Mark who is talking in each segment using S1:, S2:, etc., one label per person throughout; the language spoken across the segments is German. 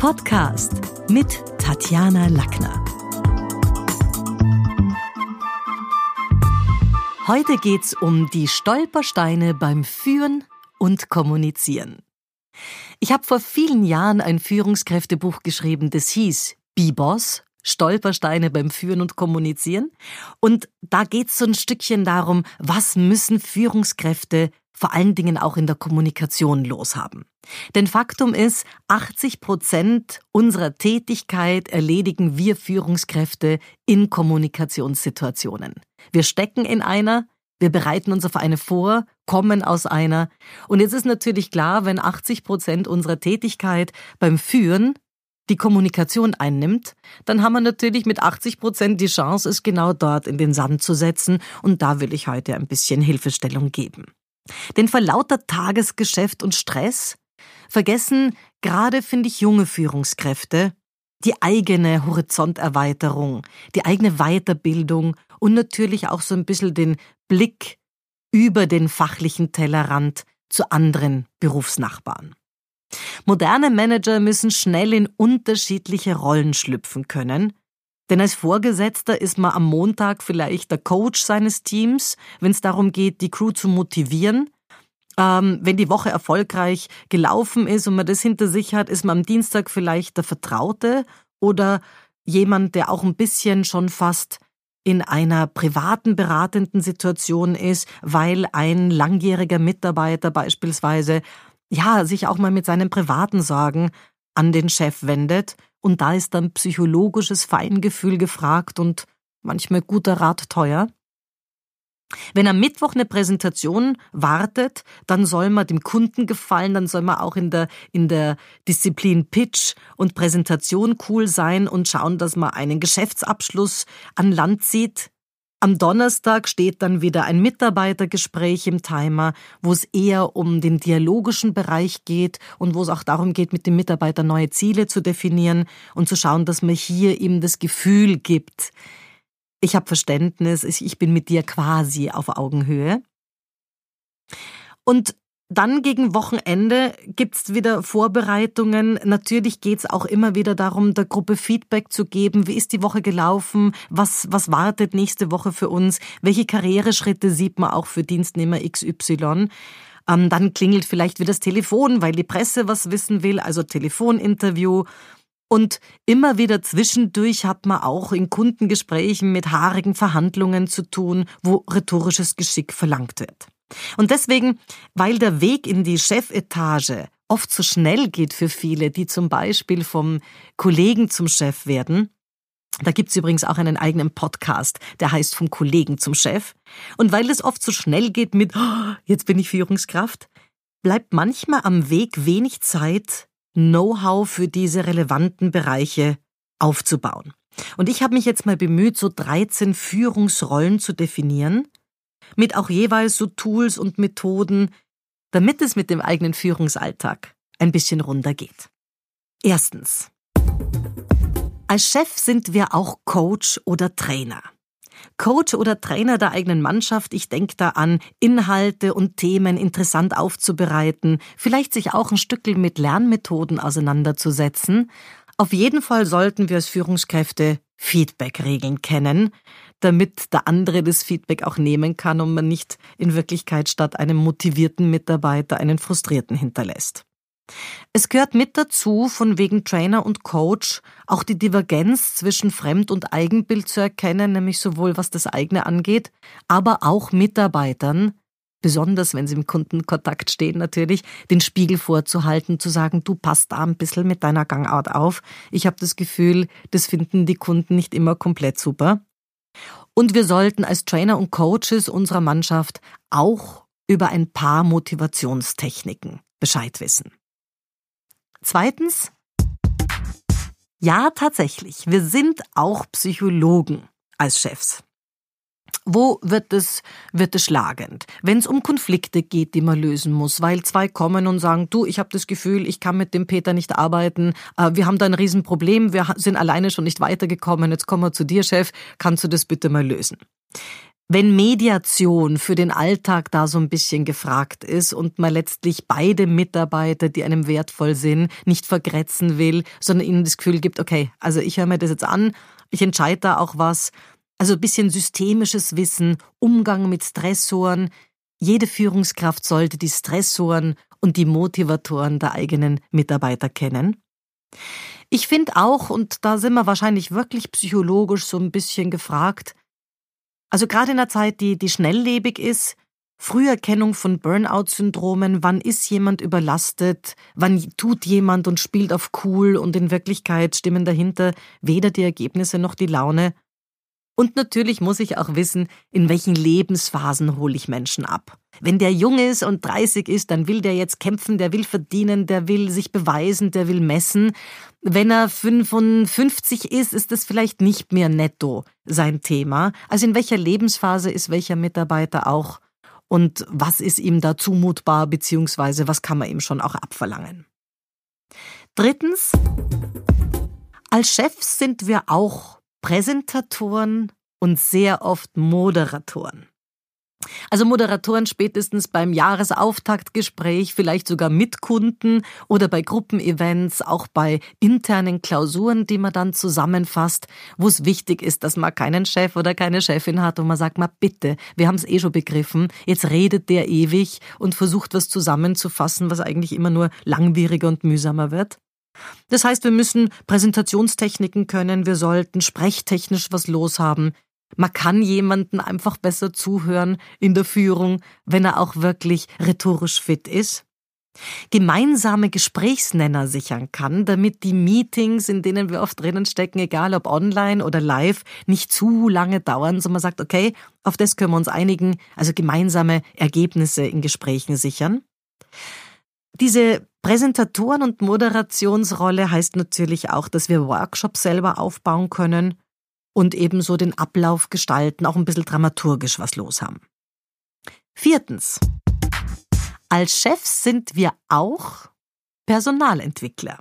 S1: Podcast mit Tatjana Lackner. Heute geht's um die Stolpersteine beim Führen und Kommunizieren. Ich habe vor vielen Jahren ein Führungskräftebuch geschrieben, das hieß B-Boss, Stolpersteine beim Führen und Kommunizieren. Und da geht's so ein Stückchen darum, was müssen Führungskräfte vor allen Dingen auch in der Kommunikation loshaben. Denn Faktum ist, 80 Prozent unserer Tätigkeit erledigen wir Führungskräfte in Kommunikationssituationen. Wir stecken in einer, wir bereiten uns auf eine vor, kommen aus einer. Und jetzt ist natürlich klar, wenn 80 Prozent unserer Tätigkeit beim Führen die Kommunikation einnimmt, dann haben wir natürlich mit 80 Prozent die Chance, es genau dort in den Sand zu setzen. Und da will ich heute ein bisschen Hilfestellung geben. Denn vor lauter Tagesgeschäft und Stress vergessen gerade, finde ich, junge Führungskräfte die eigene Horizonterweiterung, die eigene Weiterbildung und natürlich auch so ein bisschen den Blick über den fachlichen Tellerrand zu anderen Berufsnachbarn. Moderne Manager müssen schnell in unterschiedliche Rollen schlüpfen können, denn als Vorgesetzter ist man am Montag vielleicht der Coach seines Teams, wenn es darum geht, die Crew zu motivieren. Ähm, wenn die Woche erfolgreich gelaufen ist und man das hinter sich hat, ist man am Dienstag vielleicht der Vertraute oder jemand, der auch ein bisschen schon fast in einer privaten beratenden Situation ist, weil ein langjähriger Mitarbeiter beispielsweise ja sich auch mal mit seinen privaten Sorgen an den Chef wendet und da ist dann psychologisches Feingefühl gefragt und manchmal guter Rat teuer. Wenn am Mittwoch eine Präsentation wartet, dann soll man dem Kunden gefallen, dann soll man auch in der, in der Disziplin Pitch und Präsentation cool sein und schauen, dass man einen Geschäftsabschluss an Land zieht. Am Donnerstag steht dann wieder ein Mitarbeitergespräch im Timer, wo es eher um den dialogischen Bereich geht und wo es auch darum geht, mit dem Mitarbeiter neue Ziele zu definieren und zu schauen, dass man hier ihm das Gefühl gibt, ich habe Verständnis, ich bin mit dir quasi auf Augenhöhe. Und dann gegen Wochenende gibt's wieder Vorbereitungen. Natürlich geht's auch immer wieder darum, der Gruppe Feedback zu geben. Wie ist die Woche gelaufen? Was, was wartet nächste Woche für uns? Welche Karriereschritte sieht man auch für Dienstnehmer XY? Ähm, dann klingelt vielleicht wieder das Telefon, weil die Presse was wissen will, also Telefoninterview. Und immer wieder zwischendurch hat man auch in Kundengesprächen mit haarigen Verhandlungen zu tun, wo rhetorisches Geschick verlangt wird. Und deswegen, weil der Weg in die Chefetage oft so schnell geht für viele, die zum Beispiel vom Kollegen zum Chef werden, da gibt's übrigens auch einen eigenen Podcast, der heißt Vom Kollegen zum Chef. Und weil es oft so schnell geht mit, oh, jetzt bin ich Führungskraft, bleibt manchmal am Weg wenig Zeit, Know-how für diese relevanten Bereiche aufzubauen. Und ich habe mich jetzt mal bemüht, so 13 Führungsrollen zu definieren, mit auch jeweils so Tools und Methoden, damit es mit dem eigenen Führungsalltag ein bisschen runder geht. Erstens. Als Chef sind wir auch Coach oder Trainer. Coach oder Trainer der eigenen Mannschaft, ich denke da an, Inhalte und Themen interessant aufzubereiten, vielleicht sich auch ein Stückchen mit Lernmethoden auseinanderzusetzen. Auf jeden Fall sollten wir als Führungskräfte Feedback-Regeln kennen, damit der andere das Feedback auch nehmen kann und man nicht in Wirklichkeit statt einem motivierten Mitarbeiter einen frustrierten hinterlässt. Es gehört mit dazu, von wegen Trainer und Coach auch die Divergenz zwischen Fremd- und Eigenbild zu erkennen, nämlich sowohl was das eigene angeht, aber auch Mitarbeitern, besonders wenn sie im Kundenkontakt stehen natürlich, den Spiegel vorzuhalten, zu sagen, du passt da ein bisschen mit deiner Gangart auf. Ich habe das Gefühl, das finden die Kunden nicht immer komplett super. Und wir sollten als Trainer und Coaches unserer Mannschaft auch über ein paar Motivationstechniken Bescheid wissen. Zweitens, ja, tatsächlich, wir sind auch Psychologen als Chefs. Wo wird es, wird es schlagend? Wenn es um Konflikte geht, die man lösen muss, weil zwei kommen und sagen, du, ich habe das Gefühl, ich kann mit dem Peter nicht arbeiten, äh, wir haben da ein Riesenproblem, wir sind alleine schon nicht weitergekommen, jetzt kommen wir zu dir, Chef, kannst du das bitte mal lösen? wenn Mediation für den Alltag da so ein bisschen gefragt ist und man letztlich beide Mitarbeiter, die einem wertvoll sind, nicht vergrätzen will, sondern ihnen das Gefühl gibt, okay, also ich höre mir das jetzt an, ich entscheide da auch was. Also ein bisschen systemisches Wissen, Umgang mit Stressoren. Jede Führungskraft sollte die Stressoren und die Motivatoren der eigenen Mitarbeiter kennen. Ich finde auch, und da sind wir wahrscheinlich wirklich psychologisch so ein bisschen gefragt, also gerade in einer Zeit, die, die schnelllebig ist, Früherkennung von Burnout-Syndromen, wann ist jemand überlastet, wann tut jemand und spielt auf cool und in Wirklichkeit stimmen dahinter weder die Ergebnisse noch die Laune. Und natürlich muss ich auch wissen, in welchen Lebensphasen hole ich Menschen ab. Wenn der jung ist und 30 ist, dann will der jetzt kämpfen, der will verdienen, der will sich beweisen, der will messen. Wenn er 55 ist, ist das vielleicht nicht mehr netto sein Thema. Also in welcher Lebensphase ist welcher Mitarbeiter auch und was ist ihm da zumutbar, beziehungsweise was kann man ihm schon auch abverlangen. Drittens, als Chefs sind wir auch Präsentatoren und sehr oft Moderatoren. Also Moderatoren spätestens beim Jahresauftaktgespräch, vielleicht sogar mit Kunden oder bei Gruppenevents, auch bei internen Klausuren, die man dann zusammenfasst, wo es wichtig ist, dass man keinen Chef oder keine Chefin hat und man sagt, mal bitte, wir haben es eh schon begriffen, jetzt redet der ewig und versucht was zusammenzufassen, was eigentlich immer nur langwieriger und mühsamer wird. Das heißt, wir müssen Präsentationstechniken können, wir sollten sprechtechnisch was loshaben, man kann jemanden einfach besser zuhören in der Führung, wenn er auch wirklich rhetorisch fit ist. Gemeinsame Gesprächsnenner sichern kann, damit die Meetings, in denen wir oft drinnen stecken, egal ob online oder live, nicht zu lange dauern, sondern man sagt, okay, auf das können wir uns einigen, also gemeinsame Ergebnisse in Gesprächen sichern. Diese Präsentatoren- und Moderationsrolle heißt natürlich auch, dass wir Workshops selber aufbauen können und ebenso den Ablauf gestalten, auch ein bisschen dramaturgisch was los haben. Viertens. Als Chefs sind wir auch Personalentwickler.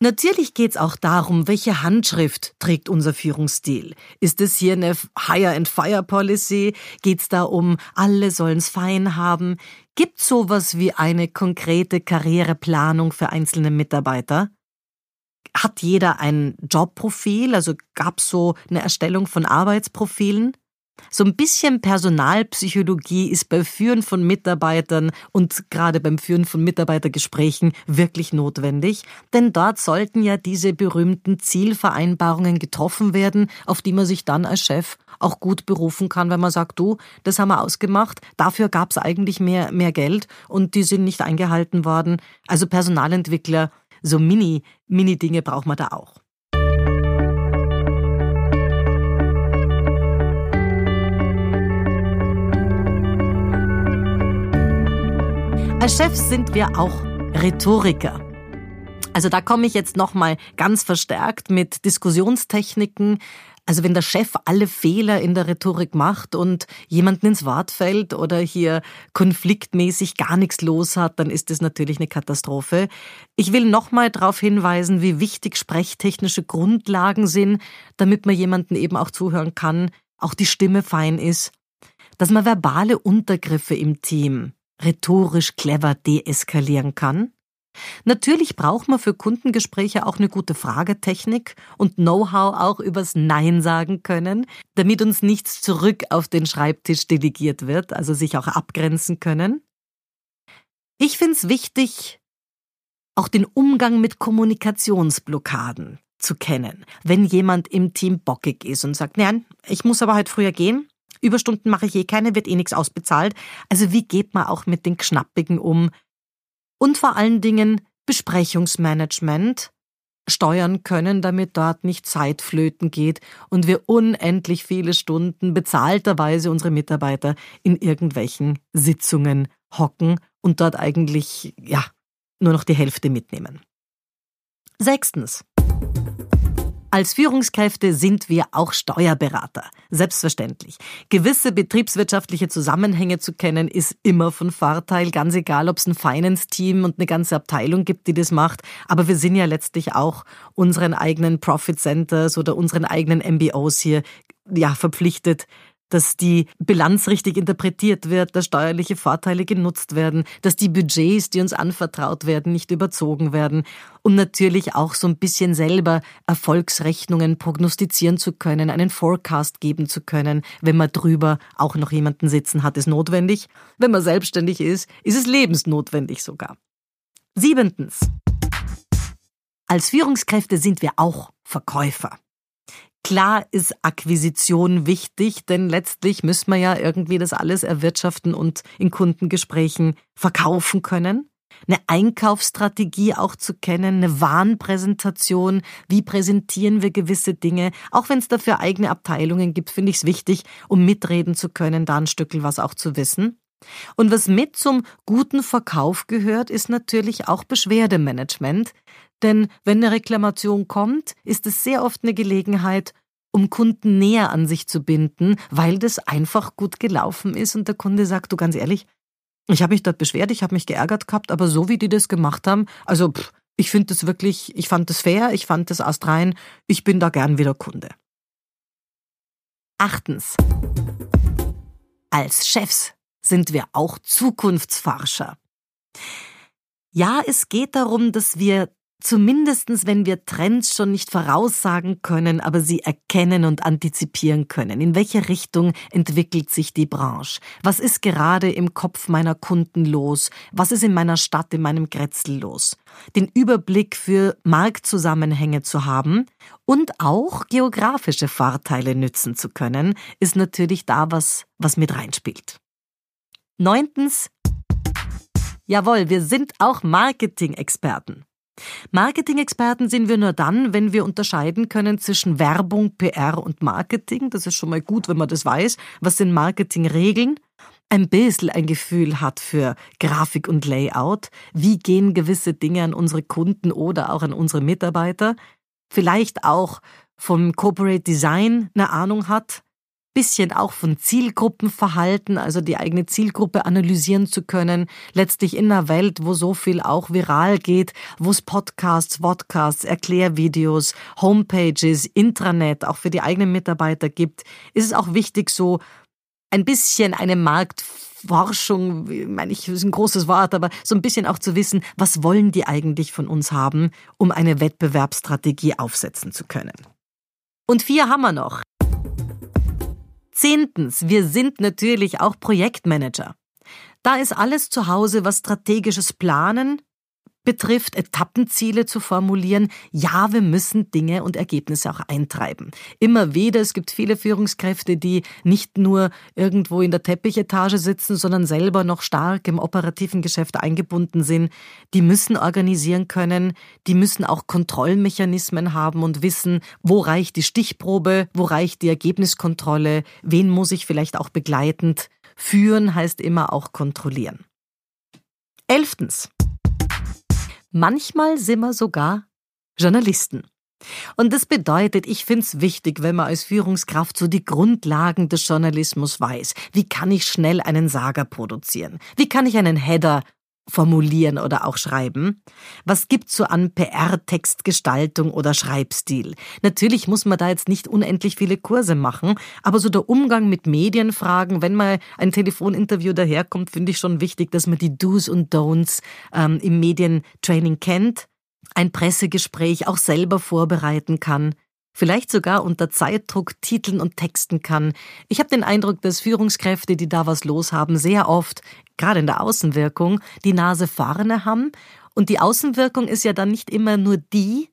S1: Natürlich geht's auch darum, welche Handschrift trägt unser Führungsstil. Ist es hier eine Hire-and-Fire-Policy? Geht's da um, alle sollen's fein haben? Gibt's sowas wie eine konkrete Karriereplanung für einzelne Mitarbeiter? hat jeder ein Jobprofil, also gab es so eine Erstellung von Arbeitsprofilen. So ein bisschen Personalpsychologie ist bei Führen von Mitarbeitern und gerade beim Führen von Mitarbeitergesprächen wirklich notwendig, denn dort sollten ja diese berühmten Zielvereinbarungen getroffen werden, auf die man sich dann als Chef auch gut berufen kann, wenn man sagt, du, das haben wir ausgemacht, dafür gab es eigentlich mehr, mehr Geld und die sind nicht eingehalten worden. Also Personalentwickler so Mini, Mini-Dinge braucht man da auch. Als Chefs sind wir auch Rhetoriker. Also da komme ich jetzt nochmal ganz verstärkt mit Diskussionstechniken, also wenn der Chef alle Fehler in der Rhetorik macht und jemanden ins Wort fällt oder hier konfliktmäßig gar nichts los hat, dann ist das natürlich eine Katastrophe. Ich will nochmal darauf hinweisen, wie wichtig sprechtechnische Grundlagen sind, damit man jemanden eben auch zuhören kann, auch die Stimme fein ist, dass man verbale Untergriffe im Team rhetorisch clever deeskalieren kann Natürlich braucht man für Kundengespräche auch eine gute Fragetechnik und Know-how auch übers Nein sagen können, damit uns nichts zurück auf den Schreibtisch delegiert wird, also sich auch abgrenzen können. Ich finde es wichtig, auch den Umgang mit Kommunikationsblockaden zu kennen. Wenn jemand im Team bockig ist und sagt, nein, ich muss aber heute früher gehen, Überstunden mache ich eh keine, wird eh nichts ausbezahlt. Also wie geht man auch mit den Knappigen um, und vor allen Dingen Besprechungsmanagement steuern können, damit dort nicht Zeit flöten geht und wir unendlich viele Stunden bezahlterweise unsere Mitarbeiter in irgendwelchen Sitzungen hocken und dort eigentlich, ja, nur noch die Hälfte mitnehmen. Sechstens. Als Führungskräfte sind wir auch Steuerberater. Selbstverständlich. Gewisse betriebswirtschaftliche Zusammenhänge zu kennen, ist immer von Vorteil, ganz egal, ob es ein Finance-Team und eine ganze Abteilung gibt, die das macht. Aber wir sind ja letztlich auch unseren eigenen Profit Centers oder unseren eigenen MBOs hier, ja, verpflichtet, dass die Bilanz richtig interpretiert wird, dass steuerliche Vorteile genutzt werden, dass die Budgets, die uns anvertraut werden, nicht überzogen werden und natürlich auch so ein bisschen selber Erfolgsrechnungen prognostizieren zu können, einen Forecast geben zu können. Wenn man drüber auch noch jemanden sitzen hat, ist notwendig. Wenn man selbstständig ist, ist es lebensnotwendig sogar. Siebentens. Als Führungskräfte sind wir auch Verkäufer. Klar ist Akquisition wichtig, denn letztlich müssen wir ja irgendwie das alles erwirtschaften und in Kundengesprächen verkaufen können. Eine Einkaufsstrategie auch zu kennen, eine Warnpräsentation, wie präsentieren wir gewisse Dinge, auch wenn es dafür eigene Abteilungen gibt, finde ich es wichtig, um mitreden zu können, da ein Stückel was auch zu wissen. Und was mit zum guten Verkauf gehört, ist natürlich auch Beschwerdemanagement, denn wenn eine Reklamation kommt, ist es sehr oft eine Gelegenheit, um Kunden näher an sich zu binden, weil das einfach gut gelaufen ist und der Kunde sagt, du ganz ehrlich, ich habe mich dort beschwert, ich habe mich geärgert gehabt, aber so wie die das gemacht haben, also pff, ich finde das wirklich, ich fand das fair, ich fand das astrein, ich bin da gern wieder Kunde. Achtens. Als Chefs sind wir auch Zukunftsforscher. Ja, es geht darum, dass wir Zumindestens, wenn wir Trends schon nicht voraussagen können, aber sie erkennen und antizipieren können. In welche Richtung entwickelt sich die Branche? Was ist gerade im Kopf meiner Kunden los? Was ist in meiner Stadt, in meinem Grätzl los? Den Überblick für Marktzusammenhänge zu haben und auch geografische Vorteile nützen zu können, ist natürlich da was, was mit reinspielt. Neuntens. Jawohl, wir sind auch Marketing-Experten. Marketing-Experten sind wir nur dann, wenn wir unterscheiden können zwischen Werbung, PR und Marketing. Das ist schon mal gut, wenn man das weiß. Was sind Marketingregeln? Ein bisschen ein Gefühl hat für Grafik und Layout. Wie gehen gewisse Dinge an unsere Kunden oder auch an unsere Mitarbeiter? Vielleicht auch vom Corporate Design eine Ahnung hat bisschen auch von Zielgruppenverhalten, also die eigene Zielgruppe analysieren zu können. Letztlich in einer Welt, wo so viel auch viral geht, wo es Podcasts, Vodcasts, Erklärvideos, Homepages, Intranet auch für die eigenen Mitarbeiter gibt, ist es auch wichtig, so ein bisschen eine Marktforschung, ich meine ich, ist ein großes Wort, aber so ein bisschen auch zu wissen, was wollen die eigentlich von uns haben, um eine Wettbewerbsstrategie aufsetzen zu können. Und vier haben wir noch. Zehntens, wir sind natürlich auch Projektmanager. Da ist alles zu Hause, was strategisches Planen betrifft, Etappenziele zu formulieren. Ja, wir müssen Dinge und Ergebnisse auch eintreiben. Immer wieder, es gibt viele Führungskräfte, die nicht nur irgendwo in der Teppichetage sitzen, sondern selber noch stark im operativen Geschäft eingebunden sind. Die müssen organisieren können, die müssen auch Kontrollmechanismen haben und wissen, wo reicht die Stichprobe, wo reicht die Ergebniskontrolle, wen muss ich vielleicht auch begleitend führen, heißt immer auch kontrollieren. Elftens. Manchmal sind wir sogar Journalisten. Und das bedeutet, ich finde es wichtig, wenn man als Führungskraft so die Grundlagen des Journalismus weiß. Wie kann ich schnell einen Sager produzieren? Wie kann ich einen Header formulieren oder auch schreiben? Was gibt's so an PR-Textgestaltung oder Schreibstil? Natürlich muss man da jetzt nicht unendlich viele Kurse machen, aber so der Umgang mit Medienfragen, wenn mal ein Telefoninterview daherkommt, finde ich schon wichtig, dass man die Do's und Don'ts ähm, im Medientraining kennt, ein Pressegespräch auch selber vorbereiten kann vielleicht sogar unter Zeitdruck titeln und texten kann. Ich habe den Eindruck, dass Führungskräfte, die da was los haben, sehr oft, gerade in der Außenwirkung, die Nase vorne haben. Und die Außenwirkung ist ja dann nicht immer nur die,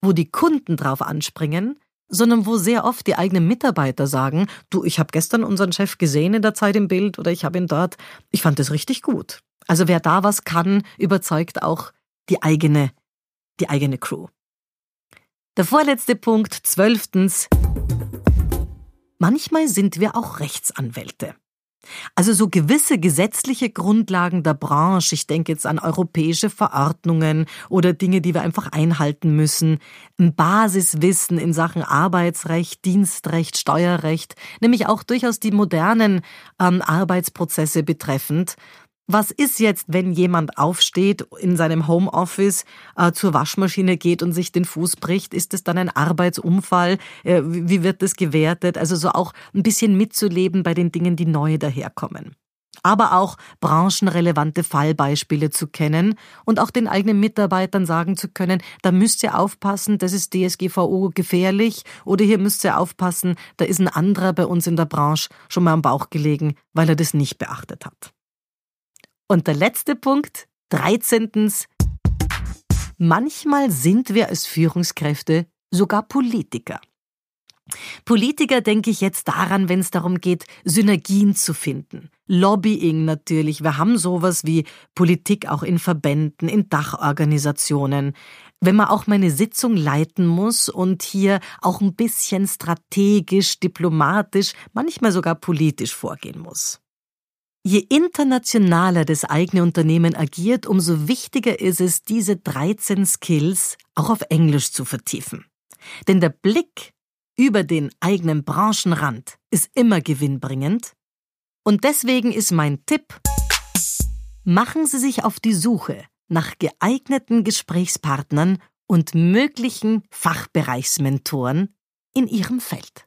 S1: wo die Kunden drauf anspringen, sondern wo sehr oft die eigenen Mitarbeiter sagen, du, ich habe gestern unseren Chef gesehen in der Zeit im Bild oder ich habe ihn dort, ich fand es richtig gut. Also wer da was kann, überzeugt auch die eigene, die eigene Crew. Der vorletzte Punkt, zwölftens. Manchmal sind wir auch Rechtsanwälte. Also so gewisse gesetzliche Grundlagen der Branche, ich denke jetzt an europäische Verordnungen oder Dinge, die wir einfach einhalten müssen, ein Basiswissen in Sachen Arbeitsrecht, Dienstrecht, Steuerrecht, nämlich auch durchaus die modernen ähm, Arbeitsprozesse betreffend, Was ist jetzt, wenn jemand aufsteht, in seinem Homeoffice äh, zur Waschmaschine geht und sich den Fuß bricht? Ist es dann ein Arbeitsunfall? Äh, wie wird das gewertet? Also so auch ein bisschen mitzuleben bei den Dingen, die neu daherkommen aber auch branchenrelevante Fallbeispiele zu kennen und auch den eigenen Mitarbeitern sagen zu können, da müsst ihr aufpassen, das ist DSGVO gefährlich oder hier müsst ihr aufpassen, da ist ein anderer bei uns in der Branche schon mal am Bauch gelegen, weil er das nicht beachtet hat. Und der letzte Punkt, 13. Manchmal sind wir als Führungskräfte sogar Politiker. Politiker denke ich jetzt daran, wenn es darum geht, Synergien zu finden. Lobbying natürlich. Wir haben sowas wie Politik auch in Verbänden, in Dachorganisationen. Wenn man auch meine Sitzung leiten muss und hier auch ein bisschen strategisch, diplomatisch, manchmal sogar politisch vorgehen muss. Je internationaler das eigene Unternehmen agiert, umso wichtiger ist es, diese 13 Skills auch auf Englisch zu vertiefen. Denn der Blick über den eigenen Branchenrand ist immer gewinnbringend. Und deswegen ist mein Tipp, machen Sie sich auf die Suche nach geeigneten Gesprächspartnern und möglichen Fachbereichsmentoren in Ihrem Feld.